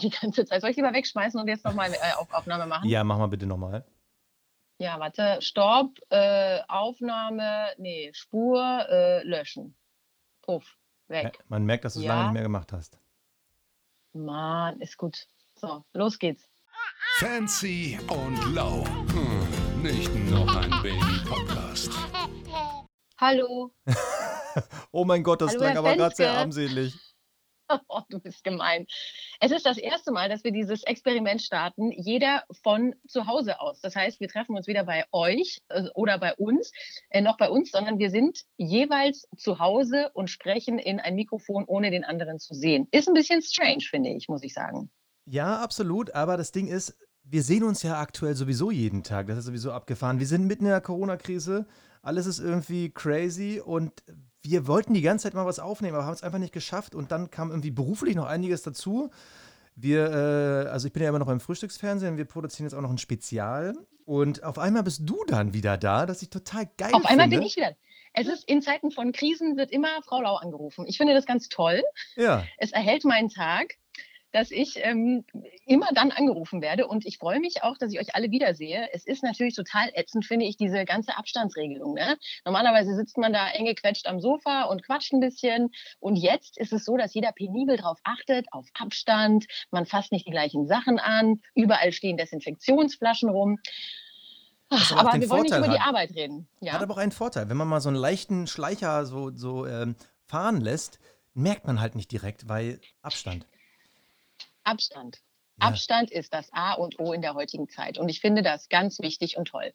die ganze Zeit. Soll ich lieber wegschmeißen und jetzt nochmal äh, auf Aufnahme machen? Ja, mach mal bitte nochmal. Ja, warte. Stopp, äh, Aufnahme, nee, Spur, äh, löschen. Puff, Ja, weg. man merkt, dass du es lange nicht Ja, mehr gemacht hast. Mann, ist gut. So, los geht's. Fancy und low. Hm, nicht noch ein Baby-Podcast. Hallo. Oh mein Gott, das Hallo, klang Herr aber gerade sehr armselig. Oh, du bist gemein. Es ist das erste Mal, dass wir dieses Experiment starten, jeder von zu Hause aus. Das heißt, wir treffen uns weder bei euch äh, oder bei uns, äh, noch bei uns, sondern wir sind jeweils zu Hause und sprechen in ein Mikrofon, ohne den anderen zu sehen. Ist ein bisschen strange, finde ich, muss ich sagen. Ja, absolut. Aber das Ding ist, wir sehen uns ja aktuell sowieso jeden Tag. Das ist sowieso abgefahren. Wir sind mitten in der Corona-Krise. Alles ist irgendwie crazy und wir wollten die ganze Zeit mal was aufnehmen, aber haben es einfach nicht geschafft. Und dann kam irgendwie beruflich noch einiges dazu. Wir, äh, also ich bin ja immer noch beim Frühstücksfernsehen, wir produzieren jetzt auch noch ein Spezial. Und auf einmal bist du dann wieder da, das ich total geil Auf einmal bin finde. ich wieder. Es ist in Zeiten von Krisen wird immer Frau Lau angerufen. Ich finde das ganz toll. Ja, es erhält meinen Tag, dass ich ähm, immer dann angerufen werde und ich freue mich auch, dass ich euch alle wiedersehe. Es ist natürlich total ätzend, finde ich, diese ganze Abstandsregelung. Ne? Normalerweise sitzt man da eng gequetscht am Sofa und quatscht ein bisschen und jetzt ist es so, dass jeder penibel darauf achtet, auf Abstand, man fasst nicht die gleichen Sachen an, überall stehen Desinfektionsflaschen rum. Was aber wir wollen nicht Vorteil über die hat. Arbeit reden. hat Ja? aber auch einen Vorteil. Wenn man mal so einen leichten Schleicher so, so ähm, fahren lässt, merkt man halt nicht direkt, weil Abstand. Abstand. Ja. Abstand ist das A und O in der heutigen Zeit und ich finde das ganz wichtig und toll.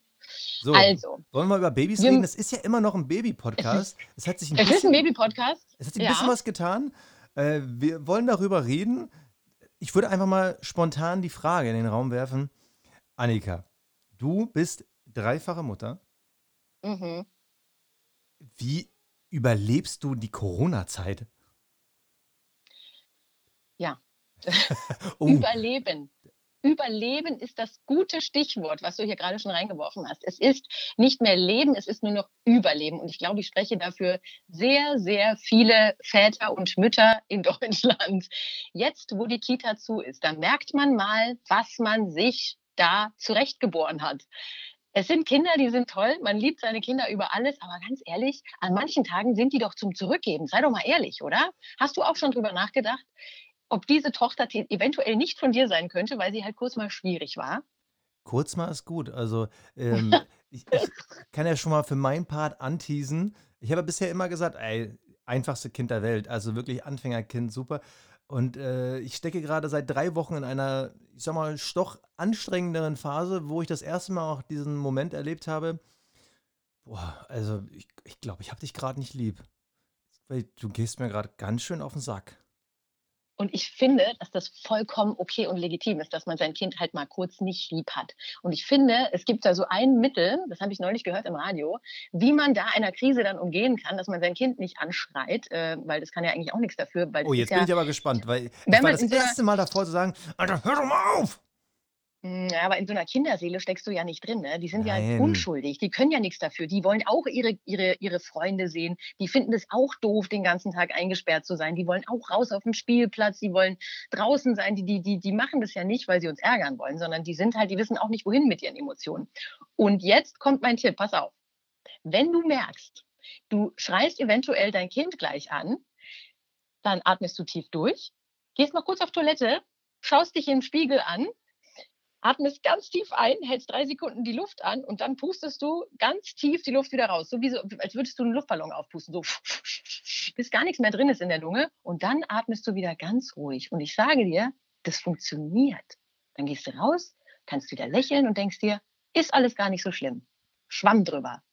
So, Also, wollen wir mal über Babys wir- reden? Das ist ja immer noch ein Baby-Podcast. Es hat sich ein es ist ein bisschen, Baby-Podcast. es hat sich ein bisschen Ja. was getan. Äh, wir wollen darüber reden. Ich würde einfach mal spontan die Frage in den Raum werfen. Annika, du bist dreifache Mutter. Mhm. Wie überlebst du die Corona-Zeit? Ja. Oh, Überleben. Überleben ist das gute Stichwort, was du hier gerade schon reingeworfen hast. Es ist nicht mehr Leben, es ist nur noch Überleben. Und ich glaube, ich spreche dafür sehr, sehr viele Väter und Mütter in Deutschland. Jetzt, wo die Kita zu ist, da merkt man mal, was man sich da zurechtgeboren hat. Es sind Kinder, die sind toll. Man liebt seine Kinder über alles. Aber ganz ehrlich, an manchen Tagen sind die doch zum Zurückgeben. Sei doch mal ehrlich, oder? Hast du auch schon drüber nachgedacht, ob diese Tochter te- eventuell nicht von dir sein könnte, weil sie halt kurz mal schwierig war? kurz mal ist gut. Also, ähm, ich, ich kann ja schon mal für meinen Part anteasen. Ich habe bisher immer gesagt, ey, einfachste Kind der Welt. Also wirklich Anfängerkind, super. Und äh, ich stecke gerade seit drei Wochen in einer, ich sag mal, doch anstrengenderen Phase, wo ich das erste Mal auch diesen Moment erlebt habe. Boah, also ich glaube, ich, glaub, ich habe dich gerade nicht lieb. Weil du gehst mir gerade ganz schön auf den Sack. Und ich finde, dass das vollkommen okay und legitim ist, dass man sein Kind halt mal kurz nicht lieb hat. Und ich finde, es gibt da so ein Mittel, das habe ich neulich gehört im Radio, wie man da einer Krise dann umgehen kann, dass man sein Kind nicht anschreit, äh, weil das kann ja eigentlich auch nichts dafür. Weil Oh, das jetzt ist ja, bin ich aber gespannt, weil Wenn war man das erste Mal davor zu sagen, Alter, hör doch mal auf! Mm, Ja, aber in so einer Kinderseele steckst du ja nicht drin. Ne? Die sind ja Nein. unschuldig. Die können ja nichts dafür. Die wollen auch ihre, ihre, ihre Freunde sehen. Die finden es auch doof, den ganzen Tag eingesperrt zu sein. Die wollen auch raus auf den Spielplatz. Die wollen draußen sein. Die, die, die, die machen das ja nicht, weil sie uns ärgern wollen, sondern die sind halt, die wissen auch nicht, wohin mit ihren Emotionen. Und jetzt kommt mein Tipp. Pass auf. Wenn du merkst, du schreist eventuell dein Kind gleich an, dann atmest du tief durch, gehst mal kurz auf Toilette, schaust dich im Spiegel an atmest ganz tief ein, hältst drei Sekunden die Luft an und dann pustest du ganz tief die Luft wieder raus. So wie so, als würdest du einen Luftballon aufpusten. So, bis gar nichts mehr drin ist in der Lunge. Und dann atmest du wieder ganz ruhig. Und ich sage dir, das funktioniert. Dann gehst du raus, kannst wieder lächeln und denkst dir, ist alles gar nicht so schlimm. Schwamm drüber.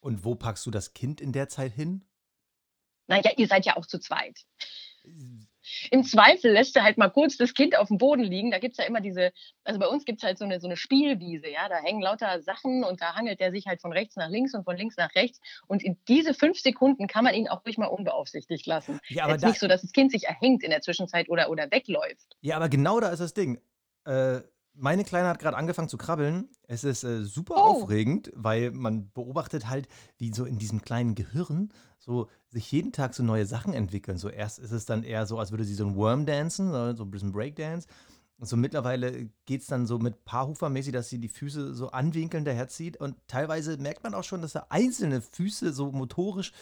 Und wo packst du das Kind in der Zeit hin? Naja, ihr seid ja auch zu zweit. Im Zweifel lässt du halt mal kurz das Kind auf dem Boden liegen. Da gibt es ja immer diese, also bei uns gibt es halt so eine, so eine Spielwiese, ja, da hängen lauter Sachen und da hangelt der sich halt von rechts nach links und von links nach rechts. Und in diese fünf Sekunden kann man ihn auch ruhig mal unbeaufsichtigt lassen. Ja, aber, Jetzt da, nicht so, dass das Kind sich erhängt in der Zwischenzeit oder, oder wegläuft. ja, aber genau da ist das Ding. Äh, meine Kleine hat gerade angefangen zu krabbeln. Es ist äh, super Oh, aufregend, weil man beobachtet halt, wie so in diesem kleinen Gehirn so sich jeden Tag so neue Sachen entwickeln. So erst ist es dann eher so, als würde sie so ein Worm dancen, so so ein bisschen Breakdance. Und so mittlerweile geht es dann so mit Paarhufer-mäßig, dass sie die Füße so anwinkeln daherzieht. Und teilweise merkt man auch schon, dass da einzelne Füße so motorisch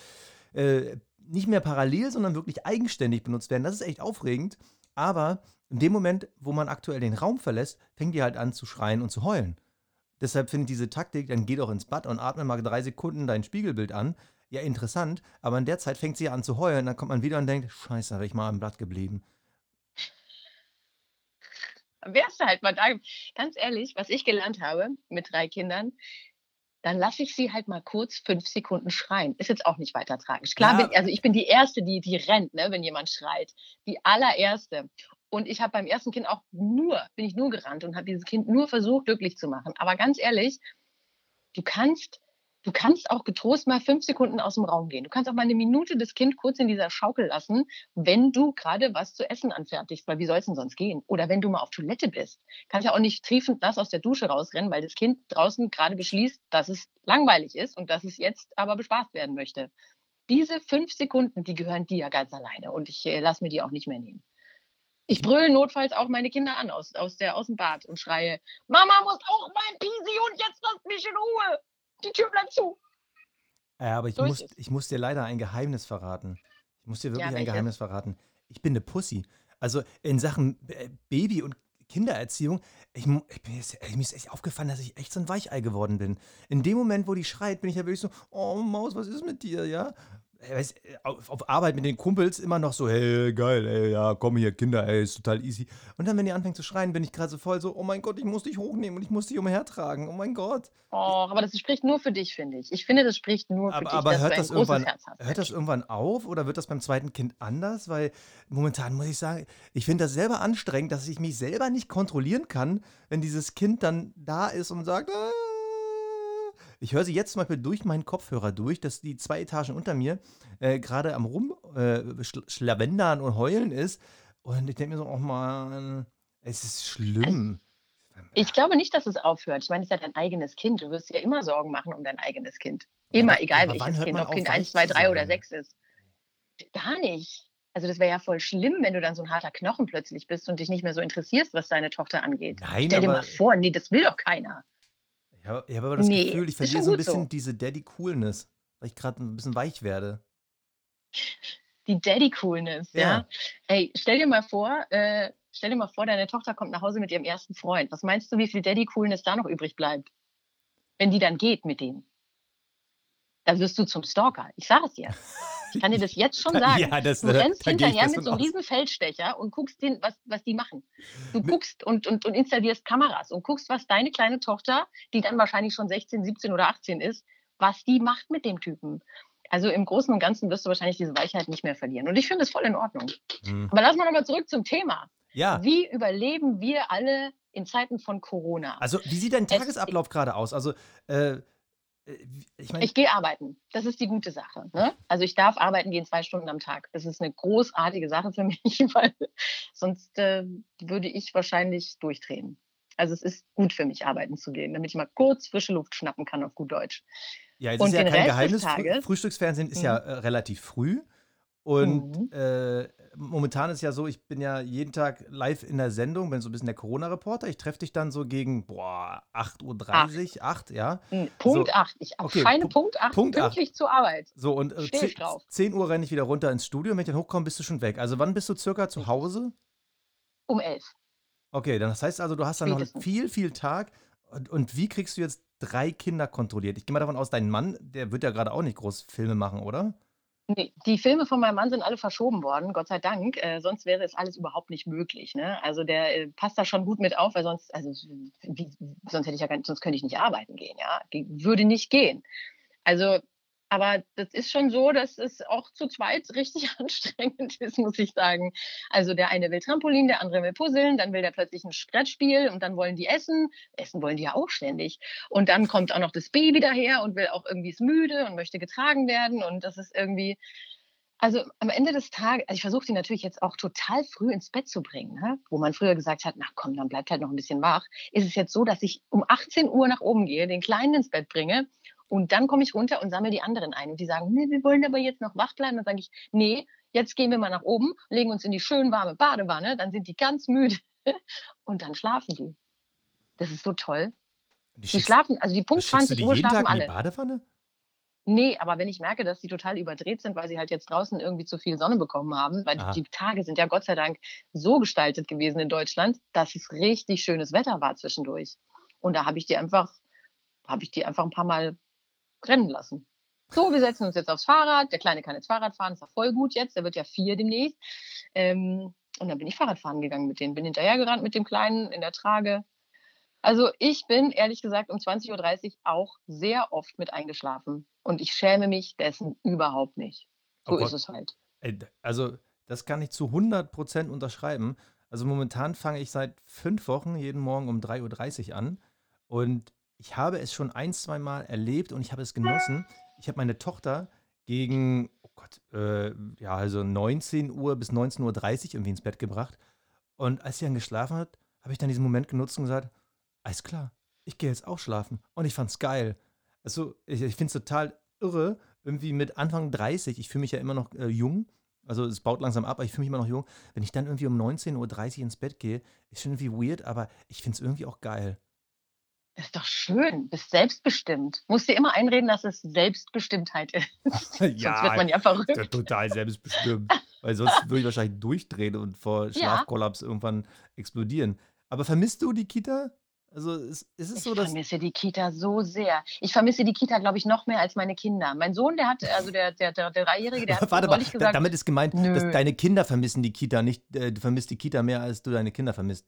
äh, nicht mehr parallel, sondern wirklich eigenständig benutzt werden. Das ist echt aufregend. Aber in dem Moment, wo man aktuell den Raum verlässt, fängt die halt an zu schreien und zu heulen. Deshalb finde ich diese Taktik, dann geh doch ins Bad und atme mal drei Sekunden dein Spiegelbild an. Ja, interessant, aber in der Zeit fängt sie an zu heulen, dann kommt man wieder und denkt, scheiße, wäre ich mal im Blatt geblieben. wärst du halt mal da. Ganz ehrlich, was ich gelernt habe mit drei Kindern, dann lasse ich sie halt mal kurz fünf Sekunden schreien. Ist jetzt auch nicht weiter tragisch. Klar, Ja, bin, also ich bin die Erste, die, die rennt, ne, wenn jemand schreit. Die allererste. Und ich habe beim ersten Kind auch nur, bin ich nur gerannt und habe dieses Kind nur versucht, glücklich zu machen. Aber ganz ehrlich, du kannst, du kannst auch getrost mal fünf Sekunden aus dem Raum gehen. Du kannst auch mal eine Minute das Kind kurz in dieser Schaukel lassen, wenn du gerade was zu essen anfertigst, weil wie soll es denn sonst gehen? Oder wenn du mal auf Toilette bist. Kannst ja auch nicht triefend nass aus der Dusche rausrennen, weil das Kind draußen gerade beschließt, dass es langweilig ist und dass es jetzt aber bespaßt werden möchte. Diese fünf Sekunden, die gehören dir ganz alleine und ich äh, lasse mir die auch nicht mehr nehmen. Ich brülle notfalls auch meine Kinder an aus, aus, der, aus dem Bad und schreie, Mama muss auch mal Pisi und jetzt lasst mich in Ruhe. Die Tür bleibt zu. Ja, aber ich So muss, ich muss dir leider ein Geheimnis verraten. Ich muss dir wirklich Ja, ein? Geheimnis verraten. Ich bin eine Pussy. Also in Sachen äh, Baby- und Kindererziehung, ich, ich bin jetzt, mir ist echt aufgefallen, dass ich echt so ein Weichei geworden bin. In dem Moment, wo die schreit, bin ich ja wirklich so, oh Maus, was ist mit dir, ja? Ey, weißt, äh, auf, auf Arbeit mit den Kumpels immer noch so, hey, geil, ey, ja, komm hier, Kinder, ey, ist total easy. Und dann, wenn die anfängt zu schreien, bin ich gerade so voll so, oh mein Gott, ich muss dich hochnehmen und ich muss dich umhertragen, oh mein Gott. Oh, aber das spricht nur für dich, finde ich. Ich finde, das spricht nur für Aber, dich, aber dass hört du ein das großes irgendwann, Herz hast. hört das irgendwann auf oder wird das beim zweiten Kind anders? Weil momentan muss ich sagen, ich finde das selber anstrengend, dass ich mich selber nicht kontrollieren kann, wenn dieses Kind dann da ist und sagt, "Ah." Ich höre sie jetzt zum Beispiel durch meinen Kopfhörer durch, dass die zwei Etagen unter mir äh, gerade am rum äh, und heulen ist. Und ich denke mir so, oh Mann, es ist schlimm. Ich glaube nicht, dass es aufhört. Ich meine, es ist ja dein eigenes Kind. Du wirst dir immer Sorgen machen um dein eigenes Kind. Immer, ja, egal welches Kind, man ob Kind 1, weich 2, zu 3 oder sein? 6 ist. Gar nicht. Also das wäre ja voll schlimm, wenn du dann so ein harter Knochen plötzlich bist und dich nicht mehr so interessierst, was deine Tochter angeht. Nein, Stell dir mal vor, nee, das will doch keiner. Ich habe habe aber das Nee, Gefühl, ich verliere so ein bisschen so. diese Daddy-Coolness, weil ich gerade ein bisschen weich werde. Die Daddy-Coolness, ja. Ja. Ey, stell dir mal vor, äh, stell dir mal vor, deine Tochter kommt nach Hause mit ihrem ersten Freund. Was meinst du, wie viel Daddy-Coolness da noch übrig bleibt? Wenn die dann geht mit dem. Dann wirst du zum Stalker. Ich sage es dir. Ich kann dir das jetzt schon sagen. Ja, das, Du äh, rennst hinterher mit so einem aus. riesen Feldstecher und guckst, den, was, was die machen. Du guckst und, und, und installierst Kameras und guckst, was deine kleine Tochter, die dann wahrscheinlich schon 16, 17 oder 18 ist, was die macht mit dem Typen. Also im Großen und Ganzen wirst du wahrscheinlich diese Weichheit nicht mehr verlieren. Und ich finde es voll in Ordnung. Hm. Aber lass mal nochmal zurück zum Thema. Ja, Wie überleben wir alle in Zeiten von Corona? also wie sieht dein Es- Tagesablauf gerade aus? Also, äh, ich meine, Ich gehe arbeiten. Das ist die gute Sache. Ne? Also ich darf arbeiten gehen zwei Stunden am Tag. Das ist eine großartige Sache für mich, weil sonst äh, würde ich wahrscheinlich durchdrehen. Also es ist gut für mich, arbeiten zu gehen, damit ich mal kurz frische Luft schnappen kann auf gut Deutsch. ja, es und ist ja kein Rest Geheimnis. Tages- Frühstücksfernsehen ist ja äh, relativ früh. Und Mhm. äh, momentan ist ja so, ich bin ja jeden Tag live in der Sendung, bin so ein bisschen der Corona-Reporter. Ich treffe dich dann so gegen boah, 8.30 Uhr, 8, ja. Punkt So, 8. Ich okay, erscheine Pu- Punkt 8 Punkt pünktlich zur Arbeit. So, und äh, Steh 10, ich drauf. 10 Uhr renne ich wieder runter ins Studio. Wenn ich dann hochkomme, bist du schon weg. Also wann bist du circa zu Hause? Um 11. Okay, dann das heißt also, du hast dann noch Spätestens. viel, viel Tag. Und, und wie kriegst du jetzt drei Kinder kontrolliert? Ich gehe mal davon aus, dein Mann, der wird ja gerade auch nicht groß Filme machen, oder? Nee, die Filme von meinem Mann sind alle verschoben worden, Gott sei Dank. Äh, sonst wäre es alles überhaupt nicht möglich. Ne? Also der äh, passt da schon gut mit auf, weil sonst, also wie, sonst hätte ich ja gar, sonst könnte ich nicht arbeiten gehen, ja. Ge- Würde nicht gehen. Also, aber das ist schon so, dass es auch zu zweit richtig anstrengend ist, muss ich sagen. Also der eine will Trampolin, der andere will Puzzeln, dann will der plötzlich ein Brettspiel und dann wollen die essen. Essen wollen die ja auch ständig. Und dann kommt auch noch das Baby daher und will auch irgendwie ist müde und möchte getragen werden. Und das ist irgendwie, Also am Ende des Tages, also ich versuche sie natürlich jetzt auch total früh ins Bett zu bringen, ne? wo man früher gesagt hat, na komm, dann bleibt halt noch ein bisschen wach. Ist es jetzt so, dass ich um 18 Uhr nach oben gehe, den Kleinen ins Bett bringe und dann komme ich runter und sammle die anderen ein. Und die sagen, nee, wir wollen aber jetzt noch wach bleiben. Dann sage ich, nee, jetzt gehen wir mal nach oben, legen uns in die schön warme Badewanne, dann sind die ganz müde und dann schlafen die. Das ist so toll. Die, die schlafen, also die Punkt 20 Uhr schlafen alle. In die Badewanne? Nee, aber wenn ich merke, dass die total überdreht sind, weil sie halt jetzt draußen irgendwie zu viel Sonne bekommen haben, weil Aha. die Tage sind ja Gott sei Dank so gestaltet gewesen in Deutschland, dass es richtig schönes Wetter war zwischendurch. Und da habe ich die einfach, habe ich die einfach ein paar Mal rennen lassen. So, wir setzen uns jetzt aufs Fahrrad. Der Kleine kann jetzt Fahrrad fahren, ist ja voll gut jetzt. Der wird ja vier demnächst. Ähm, und dann bin ich Fahrrad fahren gegangen mit denen. Bin hinterhergerannt mit dem Kleinen in der Trage. Also ich bin ehrlich gesagt um 20.30 Uhr auch sehr oft mit eingeschlafen. Und ich schäme mich dessen überhaupt nicht. So oh ist es halt. Also das kann ich zu 100% unterschreiben. Also momentan fange ich seit fünf Wochen jeden Morgen um 3.30 Uhr an. Und ich habe es schon ein, zwei Mal erlebt und ich habe es genossen. Ich habe meine Tochter gegen, oh Gott, äh, ja, also 19 Uhr bis 19.30 Uhr irgendwie ins Bett gebracht. Und als sie dann geschlafen hat, habe ich dann diesen Moment genutzt und gesagt, alles klar, ich gehe jetzt auch schlafen. Und ich fand's geil. Also, ich, ich finde es total irre, irgendwie mit Anfang 30, ich fühle mich ja immer noch äh, jung, also es baut langsam ab, aber ich fühle mich immer noch jung. Wenn ich dann irgendwie um 19.30 Uhr ins Bett gehe, ist schon irgendwie weird, aber ich finde es irgendwie auch geil. Das ist doch schön, bist selbstbestimmt. Musst dir immer einreden, dass es Selbstbestimmtheit ist. ja, sonst wird man ja verrückt. Ja total selbstbestimmt. weil sonst würde ich wahrscheinlich durchdrehen und vor Schlafkollaps ja. irgendwann explodieren. Aber vermisst du die Kita? Also ist, ist es ich so, dass. Ich vermisse die Kita so sehr. Ich vermisse die Kita, glaube ich, noch mehr als meine Kinder. Mein Sohn, der hat, also der, der, der, der Dreijährige, der hat Warte mal, gesagt, damit ist gemeint, nö. dass deine Kinder vermissen die Kita, nicht äh, du vermisst die Kita mehr, als du deine Kinder vermisst.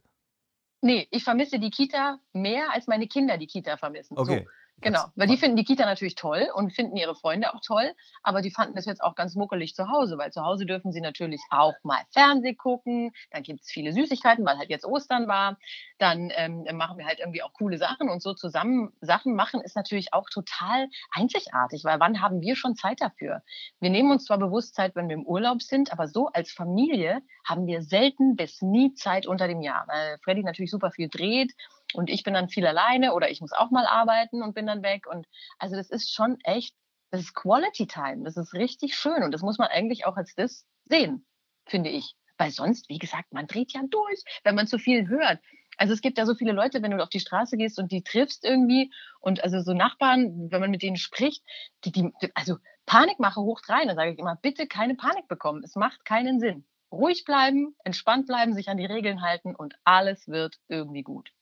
Nee, ich vermisse die Kita mehr, als meine Kinder die Kita vermissen. Okay. So. Genau, weil die finden die Kita natürlich toll und finden ihre Freunde auch toll, aber die fanden das jetzt auch ganz muckelig zu Hause, weil zu Hause dürfen sie natürlich auch mal Fernseh gucken, dann gibt es viele Süßigkeiten, weil halt jetzt Ostern war, dann ähm, machen wir halt irgendwie auch coole Sachen und so zusammen Sachen machen ist natürlich auch total einzigartig, weil wann haben wir schon Zeit dafür? Wir nehmen uns zwar bewusst Zeit, wenn wir im Urlaub sind, aber so als Familie haben wir selten bis nie Zeit unter dem Jahr, weil Freddy natürlich super viel dreht und ich bin dann viel alleine oder ich muss auch mal arbeiten und bin dann weg. Und also das ist schon echt, das ist Quality Time. Das ist richtig schön. Und das muss man eigentlich auch als das sehen, finde ich. Weil sonst, wie gesagt, man dreht ja durch, wenn man zu viel hört. Also es gibt ja so viele Leute, wenn du auf die Straße gehst und die triffst irgendwie und also so Nachbarn, wenn man mit denen spricht, die, die also Panikmache hoch rein, dann sage ich immer, bitte keine Panik bekommen. Es macht keinen Sinn. Ruhig bleiben, entspannt bleiben, sich an die Regeln halten und alles wird irgendwie gut.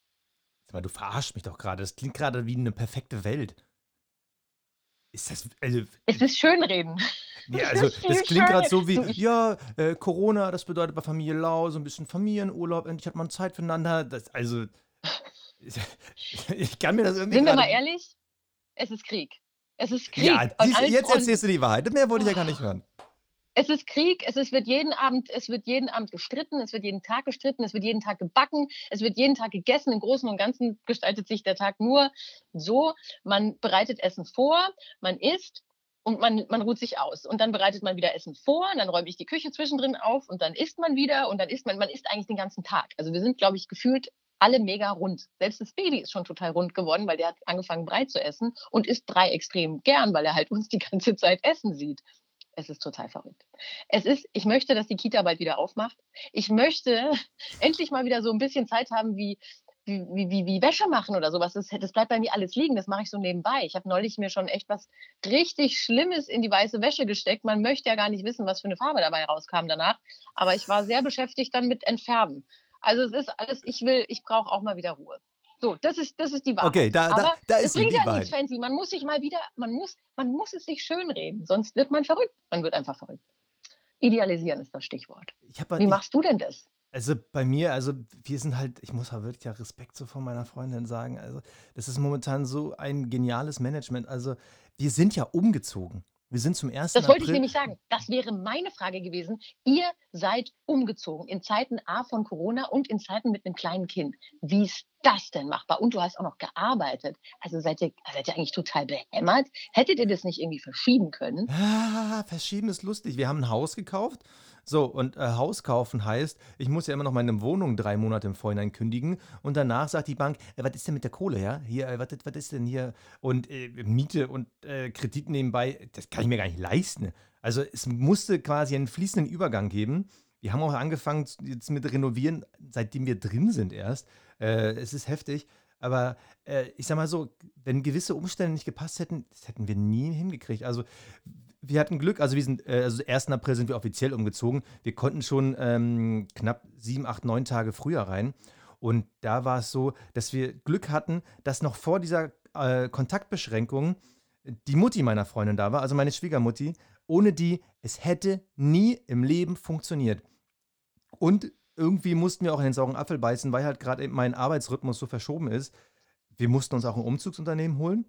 Aber du verarschst mich doch gerade. Das klingt gerade wie eine perfekte Welt. Ist das. Also, es ist Schönreden. Ja, also das klingt gerade so wie, ja, äh, Corona, das bedeutet bei Familie Lau, so ein bisschen Familienurlaub, endlich hat man Zeit füreinander. Das, also, ich kann mir das irgendwie. Sind wir mal ehrlich? Es ist Krieg. Es ist Krieg. Ja, dies, jetzt erzählst du die Wahrheit. Mehr wollte ich ja gar nicht hören. Es ist Krieg, es, ist, wird jeden Abend, es wird jeden Abend gestritten, es wird jeden Tag gestritten, es wird jeden Tag gebacken, es wird jeden Tag gegessen. Im Großen und Ganzen gestaltet sich der Tag nur so, man bereitet Essen vor, man isst und man, man ruht sich aus. Und dann bereitet man wieder Essen vor, und dann räume ich die Küche zwischendrin auf und dann isst man wieder und dann isst man, man isst eigentlich den ganzen Tag. Also wir sind, glaube ich, gefühlt alle mega rund. Selbst das Baby ist schon total rund geworden, weil der hat angefangen Brei zu essen und isst Brei extrem gern, weil er halt uns die ganze Zeit essen sieht. Es ist total verrückt. Es ist, ich möchte, dass die Kita bald wieder aufmacht. Ich möchte endlich mal wieder so ein bisschen Zeit haben, wie, wie, wie, wie Wäsche machen oder sowas. Das, das bleibt bei mir alles liegen. Das mache ich so nebenbei. Ich habe neulich mir schon echt was richtig Schlimmes in die weiße Wäsche gesteckt. Man möchte ja gar nicht wissen, was für eine Farbe dabei rauskam danach. Aber ich war sehr beschäftigt dann mit Entfärben. Also es ist alles, ich will, ich brauche auch mal wieder Ruhe. So, das ist, das ist die Wahrheit. Okay, da, da, da ist das bringt ja nichts, Fancy. Man muss sich mal wieder, man muss, man muss es sich schönreden, sonst wird man verrückt. Man wird einfach verrückt. Idealisieren ist das Stichwort. Hab, Wie machst ich, du denn das? Also bei mir, also wir sind halt, ich muss halt wirklich ja Respekt so von meiner Freundin sagen. Also das ist momentan so ein geniales Management. Also wir sind ja umgezogen. Wir sind zum 1. Das wollte ich April. nämlich sagen. Das wäre meine Frage gewesen. Ihr seid umgezogen in Zeiten A von Corona und in Zeiten mit einem kleinen Kind. Wie ist das denn machbar? Und du hast auch noch gearbeitet. Also seid ihr, seid ihr eigentlich total behämmert? Hättet ihr das nicht irgendwie verschieben können? Ah, verschieben ist lustig. Wir haben ein Haus gekauft. So, und äh, Haus kaufen heißt, ich muss ja immer noch meine Wohnung drei Monate im Vorhinein kündigen. Und danach sagt die Bank, äh, was ist denn mit der Kohle, ja? Hier, äh, was, ist denn hier? Und äh, Miete und äh, Kredit nebenbei, das kann ich mir gar nicht leisten. Also es musste quasi einen fließenden Übergang geben. Wir haben auch angefangen jetzt mit Renovieren, seitdem wir drin sind erst. Äh, es ist heftig. Aber äh, ich sag mal so, wenn gewisse Umstände nicht gepasst hätten, das hätten wir nie hingekriegt. Also wir hatten Glück, also wir sind, äh, also 1. April sind wir offiziell umgezogen. Wir konnten schon ähm, knapp sieben, acht, neun Tage früher rein. Und da war es so, dass wir Glück hatten, dass noch vor dieser äh, Kontaktbeschränkung die Mutti meiner Freundin da war, also meine Schwiegermutti, ohne die es hätte nie im Leben funktioniert. Und irgendwie mussten wir auch in den sauren Apfel beißen, weil halt gerade mein Arbeitsrhythmus so verschoben ist. Wir mussten uns auch ein Umzugsunternehmen holen.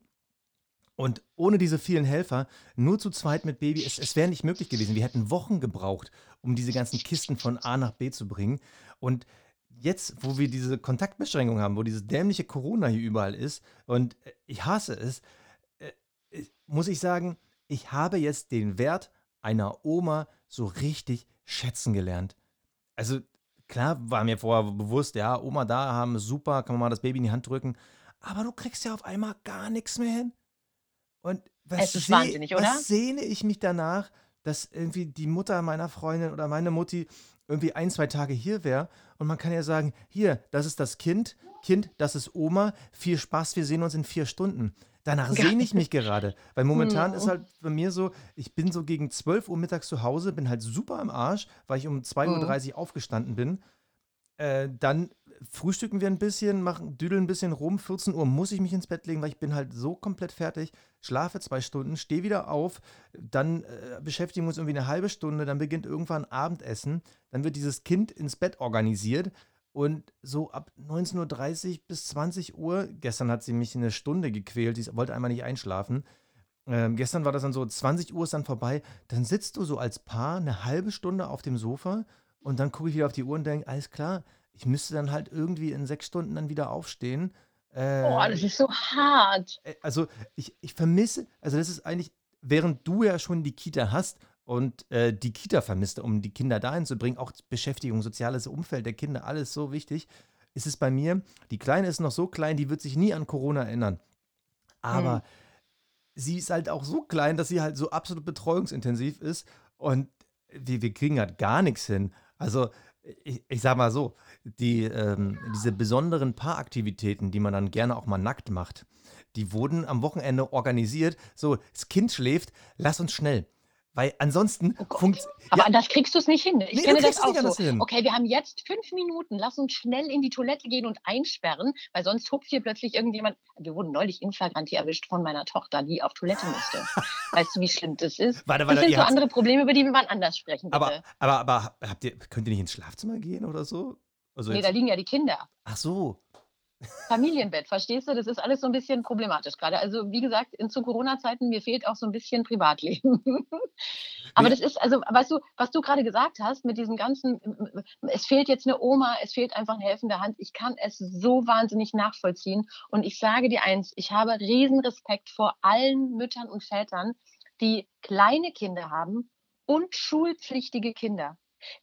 Und ohne diese vielen Helfer, nur zu zweit mit Baby, es, es wäre nicht möglich gewesen. Wir hätten Wochen gebraucht, um diese ganzen Kisten von A nach B zu bringen. Und jetzt, wo wir diese Kontaktbeschränkung haben, wo dieses dämliche Corona hier überall ist, und äh, ich hasse es, äh, muss ich sagen, ich habe jetzt den Wert einer Oma so richtig schätzen gelernt. Also klar war mir vorher bewusst, ja, Oma da haben, super, kann man mal das Baby in die Hand drücken. Aber du kriegst ja auf einmal gar nichts mehr hin. Und was, Es ist seh- wahnsinnig, oder? was sehne ich mich danach, dass irgendwie die Mutter meiner Freundin oder meine Mutti irgendwie ein, zwei Tage hier wäre und man kann ja sagen, hier, das ist das Kind, Kind, das ist Oma, viel Spaß, wir sehen uns in vier Stunden. Danach sehne ich mich gerade, weil momentan ist Mhm. halt bei mir so, ich bin so gegen 12 Uhr mittags zu Hause, bin halt super am Arsch, weil ich um 2.30 Uhr aufgestanden bin. Äh, dann frühstücken wir ein bisschen, machen, düdeln ein bisschen rum. 14 Uhr muss ich mich ins Bett legen, weil ich bin halt so komplett fertig. Schlafe zwei Stunden, stehe wieder auf, dann äh, beschäftigen wir uns irgendwie eine halbe Stunde, dann beginnt irgendwann Abendessen, dann wird dieses Kind ins Bett organisiert und so ab 19.30 Uhr bis 20 Uhr, gestern hat sie mich eine Stunde gequält, sie wollte einmal nicht einschlafen. Ähm, gestern war das dann so, 20 Uhr ist dann vorbei, dann sitzt du so als Paar eine halbe Stunde auf dem Sofa und dann gucke ich wieder auf die Uhr und denke, alles klar, ich müsste dann halt irgendwie in sechs Stunden dann wieder aufstehen. Äh, Oh, das ist so hart. äh, also ich, ich vermisse, also das ist eigentlich, während du ja schon die Kita hast und äh, die Kita vermisst, um die Kinder dahin zu bringen, auch Beschäftigung, soziales Umfeld der Kinder, alles so wichtig, ist es bei mir, die Kleine ist noch so klein, die wird sich nie an Corona erinnern. Aber Hm. sie ist halt auch so klein, dass sie halt so absolut betreuungsintensiv ist und wir, wir kriegen halt gar nichts hin. Also ich, ich sag mal so, die, ähm, diese besonderen Paaraktivitäten, die man dann gerne auch mal nackt macht, die wurden am Wochenende organisiert. So, das Kind schläft, lass uns schnell. Weil ansonsten Oh Gott. funkt. Aber Ja, anders kriegst du es nicht hin. Ich Nee, du kenne das auch so. hin. Okay, wir haben jetzt fünf Minuten. Lass uns schnell in die Toilette gehen und einsperren, weil sonst hupft hier plötzlich irgendjemand. Wir wurden neulich in Flagranti erwischt von meiner Tochter, die auf Toilette musste. weißt du, wie schlimm das ist? warte, Das warte, sind ihr so andere Probleme, über die wir mal anders sprechen, bitte. aber, aber, aber habt ihr, könnt ihr nicht ins Schlafzimmer gehen oder so? Also nee, da liegen ja die Kinder. ach so. Familienbett, verstehst du? Das ist alles so ein bisschen problematisch gerade. Also wie gesagt, in zu Corona-Zeiten, mir fehlt auch so ein bisschen Privatleben. Aber das ist, also weißt du, was du gerade gesagt hast mit diesem ganzen, es fehlt jetzt eine Oma, es fehlt einfach eine helfende Hand. Ich kann es so wahnsinnig nachvollziehen. Und ich sage dir eins, ich habe riesen Respekt vor allen Müttern und Vätern, die kleine Kinder haben und schulpflichtige Kinder.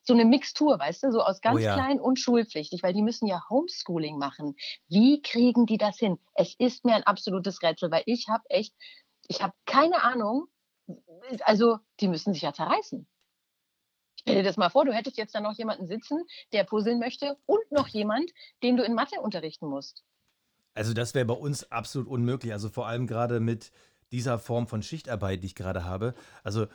So eine Mixtur, weißt du, so aus ganz Oh ja. klein und schulpflichtig, weil die müssen ja Homeschooling machen. Wie kriegen die das hin? Es ist mir ein absolutes Rätsel, weil ich habe echt, ich habe keine Ahnung. Also, die müssen sich ja zerreißen. Stell dir das mal vor, du hättest jetzt da noch jemanden sitzen, der puzzeln möchte und noch jemand, den du in Mathe unterrichten musst. Also das wäre bei uns absolut unmöglich. Also vor allem gerade mit dieser Form von Schichtarbeit, die ich gerade habe. Also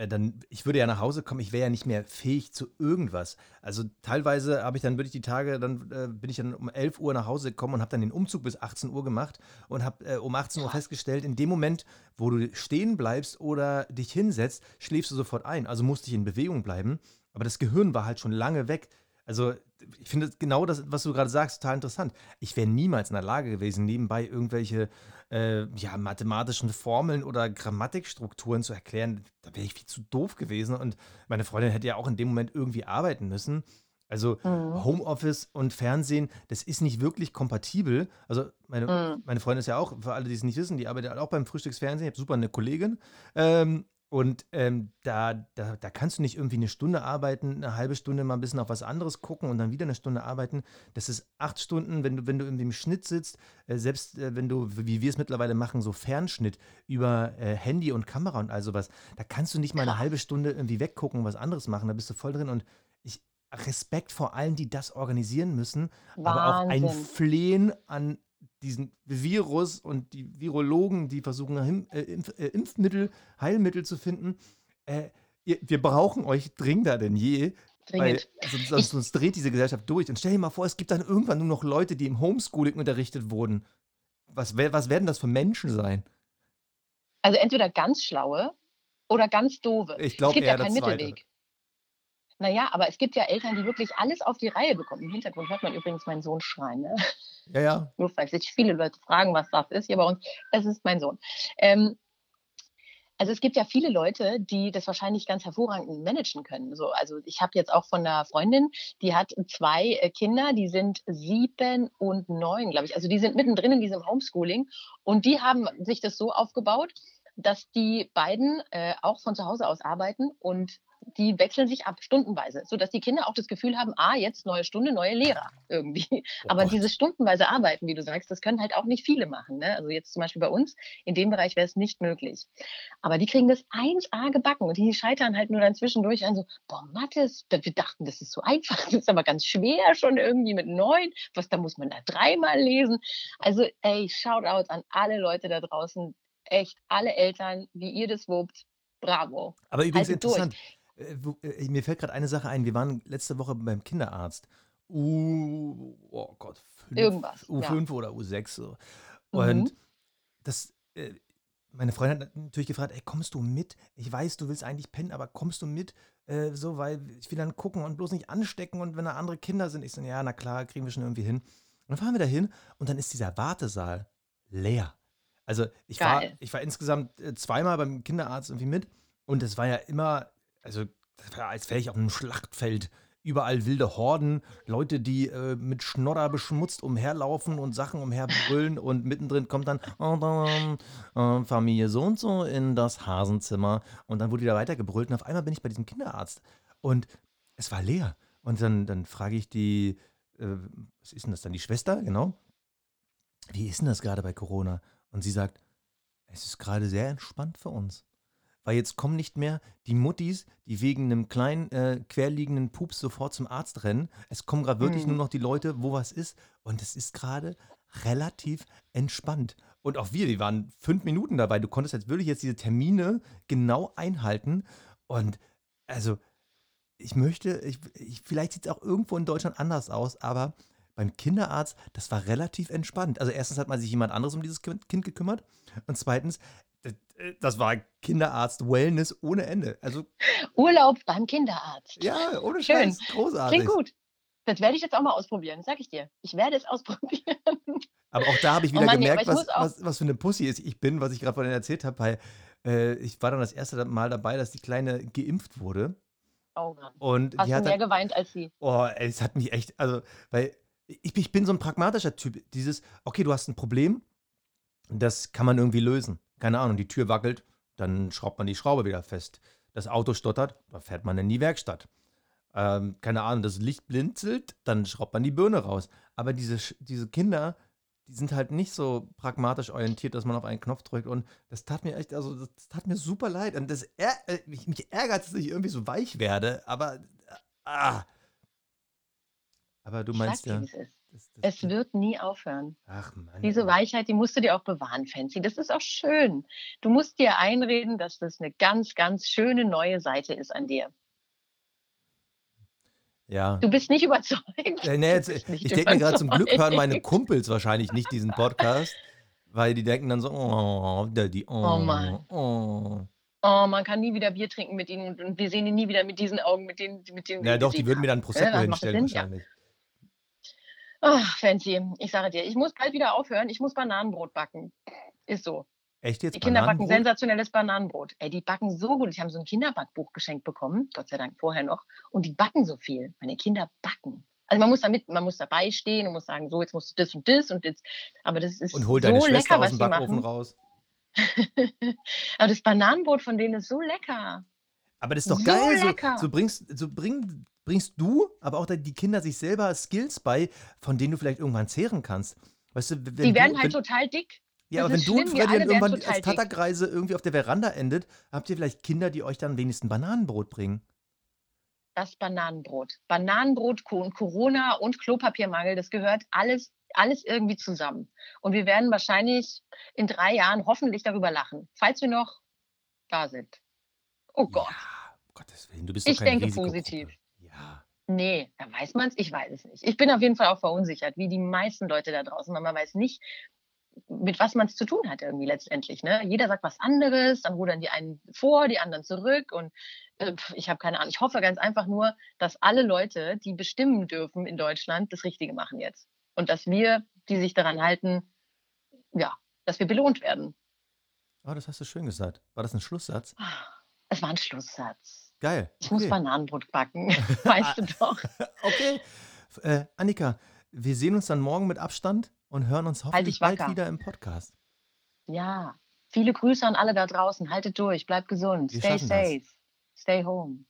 äh, dann, ich würde ja nach Hause kommen, ich wäre ja nicht mehr fähig zu irgendwas. Also teilweise habe ich dann wirklich die Tage, dann äh, bin ich dann um 11 Uhr nach Hause gekommen und habe dann den Umzug bis 18 Uhr gemacht und habe äh, um 18 Uhr festgestellt, in dem Moment, wo du stehen bleibst oder dich hinsetzt, schläfst du sofort ein. Also musste ich in Bewegung bleiben. Aber das Gehirn war halt schon lange weg. Also, ich finde genau das, was du gerade sagst, total interessant. Ich wäre niemals in der Lage gewesen, nebenbei irgendwelche äh, ja, mathematischen Formeln oder Grammatikstrukturen zu erklären. Da wäre ich viel zu doof gewesen. Und meine Freundin hätte ja auch in dem Moment irgendwie arbeiten müssen. Also Mhm. Homeoffice und Fernsehen, das ist nicht wirklich kompatibel. Also meine, Mhm. meine Freundin ist ja auch, für alle, die es nicht wissen, die arbeitet auch beim Frühstücksfernsehen. Ich habe super eine Kollegin. Ähm, und ähm, da, da, da kannst du nicht irgendwie eine Stunde arbeiten, eine halbe Stunde mal ein bisschen auf was anderes gucken und dann wieder eine Stunde arbeiten. Das ist acht Stunden, wenn du, wenn du irgendwie im Schnitt sitzt, äh, selbst äh, wenn du, wie wir es mittlerweile machen, so Fernschnitt über äh, Handy und Kamera und all sowas, da kannst du nicht mal eine halbe Stunde irgendwie weggucken und was anderes machen. Da bist du voll drin und ich Respekt vor allen, die das organisieren müssen, aber auch ein Wahnsinn. Flehen an diesen Virus und die Virologen, die versuchen, Him äh, Impf äh, Impfmittel, Heilmittel zu finden. Äh, ihr, wir brauchen euch dringender denn je, weil sonst, sonst, sonst dreht diese Gesellschaft durch. Und stell dir mal vor, es gibt dann irgendwann nur noch Leute, die im Homeschooling unterrichtet wurden. Was, was werden das für Menschen sein? Also entweder ganz schlaue oder ganz doofe. Ich Es glaube gibt ja keinen. Mittelweg. Naja, aber es gibt ja Eltern, die wirklich alles auf die Reihe bekommen. Im Hintergrund hört man übrigens meinen Sohn schreien. Ne? Ja, ja. Nur falls sich viele Leute fragen, was das ist hier bei uns. Es ist mein Sohn. Ähm, also es gibt ja viele Leute, die das wahrscheinlich ganz hervorragend managen können. So, also ich habe jetzt auch von einer Freundin, die hat zwei äh, Kinder, die sind sieben und neun, glaube ich. Also die sind mittendrin in diesem Homeschooling und die haben sich das so aufgebaut, dass die beiden äh, auch von zu Hause aus arbeiten und die wechseln sich ab stundenweise, sodass die Kinder auch das Gefühl haben, ah, jetzt neue Stunde, neue Lehrer irgendwie. Oh Aber dieses stundenweise Arbeiten, wie du sagst, das können halt auch nicht viele machen. Ne? Also jetzt zum Beispiel bei uns, in dem Bereich wäre es nicht möglich. Aber die kriegen das 1A gebacken und die scheitern halt nur dann zwischendurch an so, boah, Mathis, wir dachten, das ist so einfach, das ist aber ganz schwer schon irgendwie mit neun, was, da muss man da dreimal lesen. Also ey, Shoutouts an alle Leute da draußen, echt alle Eltern, wie ihr das wobt, bravo. Aber übrigens durch. interessant, äh, mir fällt gerade eine Sache ein. Wir waren letzte Woche beim Kinderarzt. U, oh Gott, fünf, Irgendwas, ja. U5 oder U6 so. Mhm. Und das, äh, meine Freundin hat natürlich gefragt, ey, kommst du mit? Ich weiß, du willst eigentlich pennen, aber kommst du mit? Äh, so, weil ich will dann gucken und bloß nicht anstecken und wenn da andere Kinder sind, ich so, ja, na klar, kriegen wir schon irgendwie hin. Und dann fahren wir da hin und dann ist dieser Wartesaal leer. Also ich war, ich war insgesamt äh, zweimal beim Kinderarzt irgendwie mit und es war ja immer, also als wäre ich auf einem Schlachtfeld. Überall wilde Horden, Leute, die äh, mit Schnodder beschmutzt umherlaufen und Sachen umherbrüllen und mittendrin kommt dann, äh, Familie so und so in das Hasenzimmer und dann wurde wieder weitergebrüllt und auf einmal bin ich bei diesem Kinderarzt und es war leer. Und dann, dann frage ich die, äh, was ist denn das dann, die Schwester, genau, wie ist denn das gerade bei Corona? Und sie sagt, es ist gerade sehr entspannt für uns. Weil jetzt kommen nicht mehr die Muttis, die wegen einem kleinen, äh, querliegenden Pups sofort zum Arzt rennen. Es kommen gerade wirklich Mhm. nur noch die Leute, wo was ist. Und es ist gerade relativ entspannt. Und auch wir, die waren fünf Minuten dabei. Du konntest jetzt wirklich jetzt diese Termine genau einhalten. Und also, ich möchte, ich, ich, vielleicht sieht es auch irgendwo in Deutschland anders aus, aber beim Kinderarzt, das war relativ entspannt. Also erstens hat man sich jemand anderes um dieses Kind gekümmert und zweitens, das, äh, das war Kinderarzt Wellness ohne Ende. Also Urlaub beim Kinderarzt. ja, ohne Schön. Scheiß, großartig. Klingt gut. Das werde ich jetzt auch mal ausprobieren, sag ich dir. Ich werde es ausprobieren. Aber auch da habe ich Oh wieder Mann, ja, gemerkt, aber ich was, was, was für eine Pussy ist ich bin, was ich gerade vorhin erzählt habe, weil äh, ich war dann das erste Mal dabei, dass die Kleine geimpft wurde. Oh Mann. Und Hast die du hat mehr dann, geweint als sie? Oh, ey, es hat mich echt, also, weil ich, ich bin so ein pragmatischer Typ. Dieses, okay, du hast ein Problem, das kann man irgendwie lösen. Keine Ahnung, die Tür wackelt, dann schraubt man die Schraube wieder fest. Das Auto stottert, dann fährt man in die Werkstatt. Ähm, keine Ahnung, das Licht blinzelt, dann schraubt man die Birne raus. Aber diese, diese Kinder, die sind halt nicht so pragmatisch orientiert, dass man auf einen Knopf drückt. Und das tat mir echt, also das tat mir super leid. Und das äh, mich, mich ärgert, dass ich irgendwie so weich werde, aber äh, ah. Aber du meinst ja. ist. Das, das, Es wird nie aufhören. ach Mann. Diese. Weichheit, die musst du dir auch bewahren, Fancy. Das ist auch schön. Du musst dir einreden, dass das eine ganz, ganz schöne neue Seite ist an dir. Ja. Du bist nicht überzeugt. Äh, nee, jetzt, ich denke mir gerade, zum Glück hören meine. Kumpels wahrscheinlich nicht diesen Podcast, weil die denken dann so, oh, Daddy, oh, Oh Mann. oh. Oh, man kann nie wieder Bier trinken mit ihnen und wir sehen ihn nie wieder mit diesen Augen, mit denen, mit denen Ja, doch, die würden mir dann Prosecco macht das hinstellen Sinn? Ja. Ach, Fancy, ich sage dir, ich muss bald wieder aufhören. Ich muss Bananenbrot backen. Ist so. Echt jetzt? Die Kinder backen sensationelles Bananenbrot. Ey, die backen so gut. Ich habe so ein Kinderbackbuch geschenkt bekommen, Gott sei Dank vorher noch. Und die backen so viel. Meine Kinder backen. Also man muss damit, man muss dabei stehen und muss sagen, so jetzt musst du das und das und jetzt. Aber das ist Und hol so deine Schwester lecker, aus was dem Backofen raus. Aber das Bananenbrot von denen ist so lecker. Aber das ist doch So geil. So, lecker. so bringst, so bring, bringst du, aber auch die Kinder sich selber Skills bei, von denen du vielleicht irgendwann zehren kannst. Weißt du, wenn die werden du, halt wenn, total dick. Ja, das aber wenn du und Freddy dann irgendwann als dick. Tatakreise irgendwie auf der Veranda endet, habt ihr vielleicht Kinder, die euch dann wenigstens Bananenbrot bringen. Das Bananenbrot. Bananenbrot, Corona und Klopapiermangel, das gehört alles, alles irgendwie zusammen. Und wir werden wahrscheinlich in drei Jahren hoffentlich darüber lachen, falls wir noch da sind. Oh Gott. Ja, um Gottes Willen, du bist Ich denke positiv. Nee, da weiß man es, ich weiß es nicht. Ich bin auf jeden Fall auch verunsichert, wie die meisten Leute da draußen, weil man weiß nicht, mit was man es zu tun hat irgendwie letztendlich. Ne? Jeder sagt was anderes, dann rudern die einen vor, die anderen zurück und äh, ich habe keine Ahnung. Ich hoffe ganz einfach nur, dass alle Leute, die bestimmen dürfen in Deutschland, das Richtige machen jetzt. Und dass wir, die sich daran halten, ja, dass wir belohnt werden. Oh, das hast du schön gesagt. War das ein Schlusssatz? Es war ein Schlusssatz. Geil. Ich muss okay. Bananenbrot backen, weißt du doch. okay. Äh, Annika, wir sehen uns dann morgen mit Abstand und hören uns Halt hoffentlich dich bald wieder im Podcast. Ja, viele Grüße an alle da draußen. Haltet durch, bleibt gesund. Wir Stay schaffen das. safe. Stay home.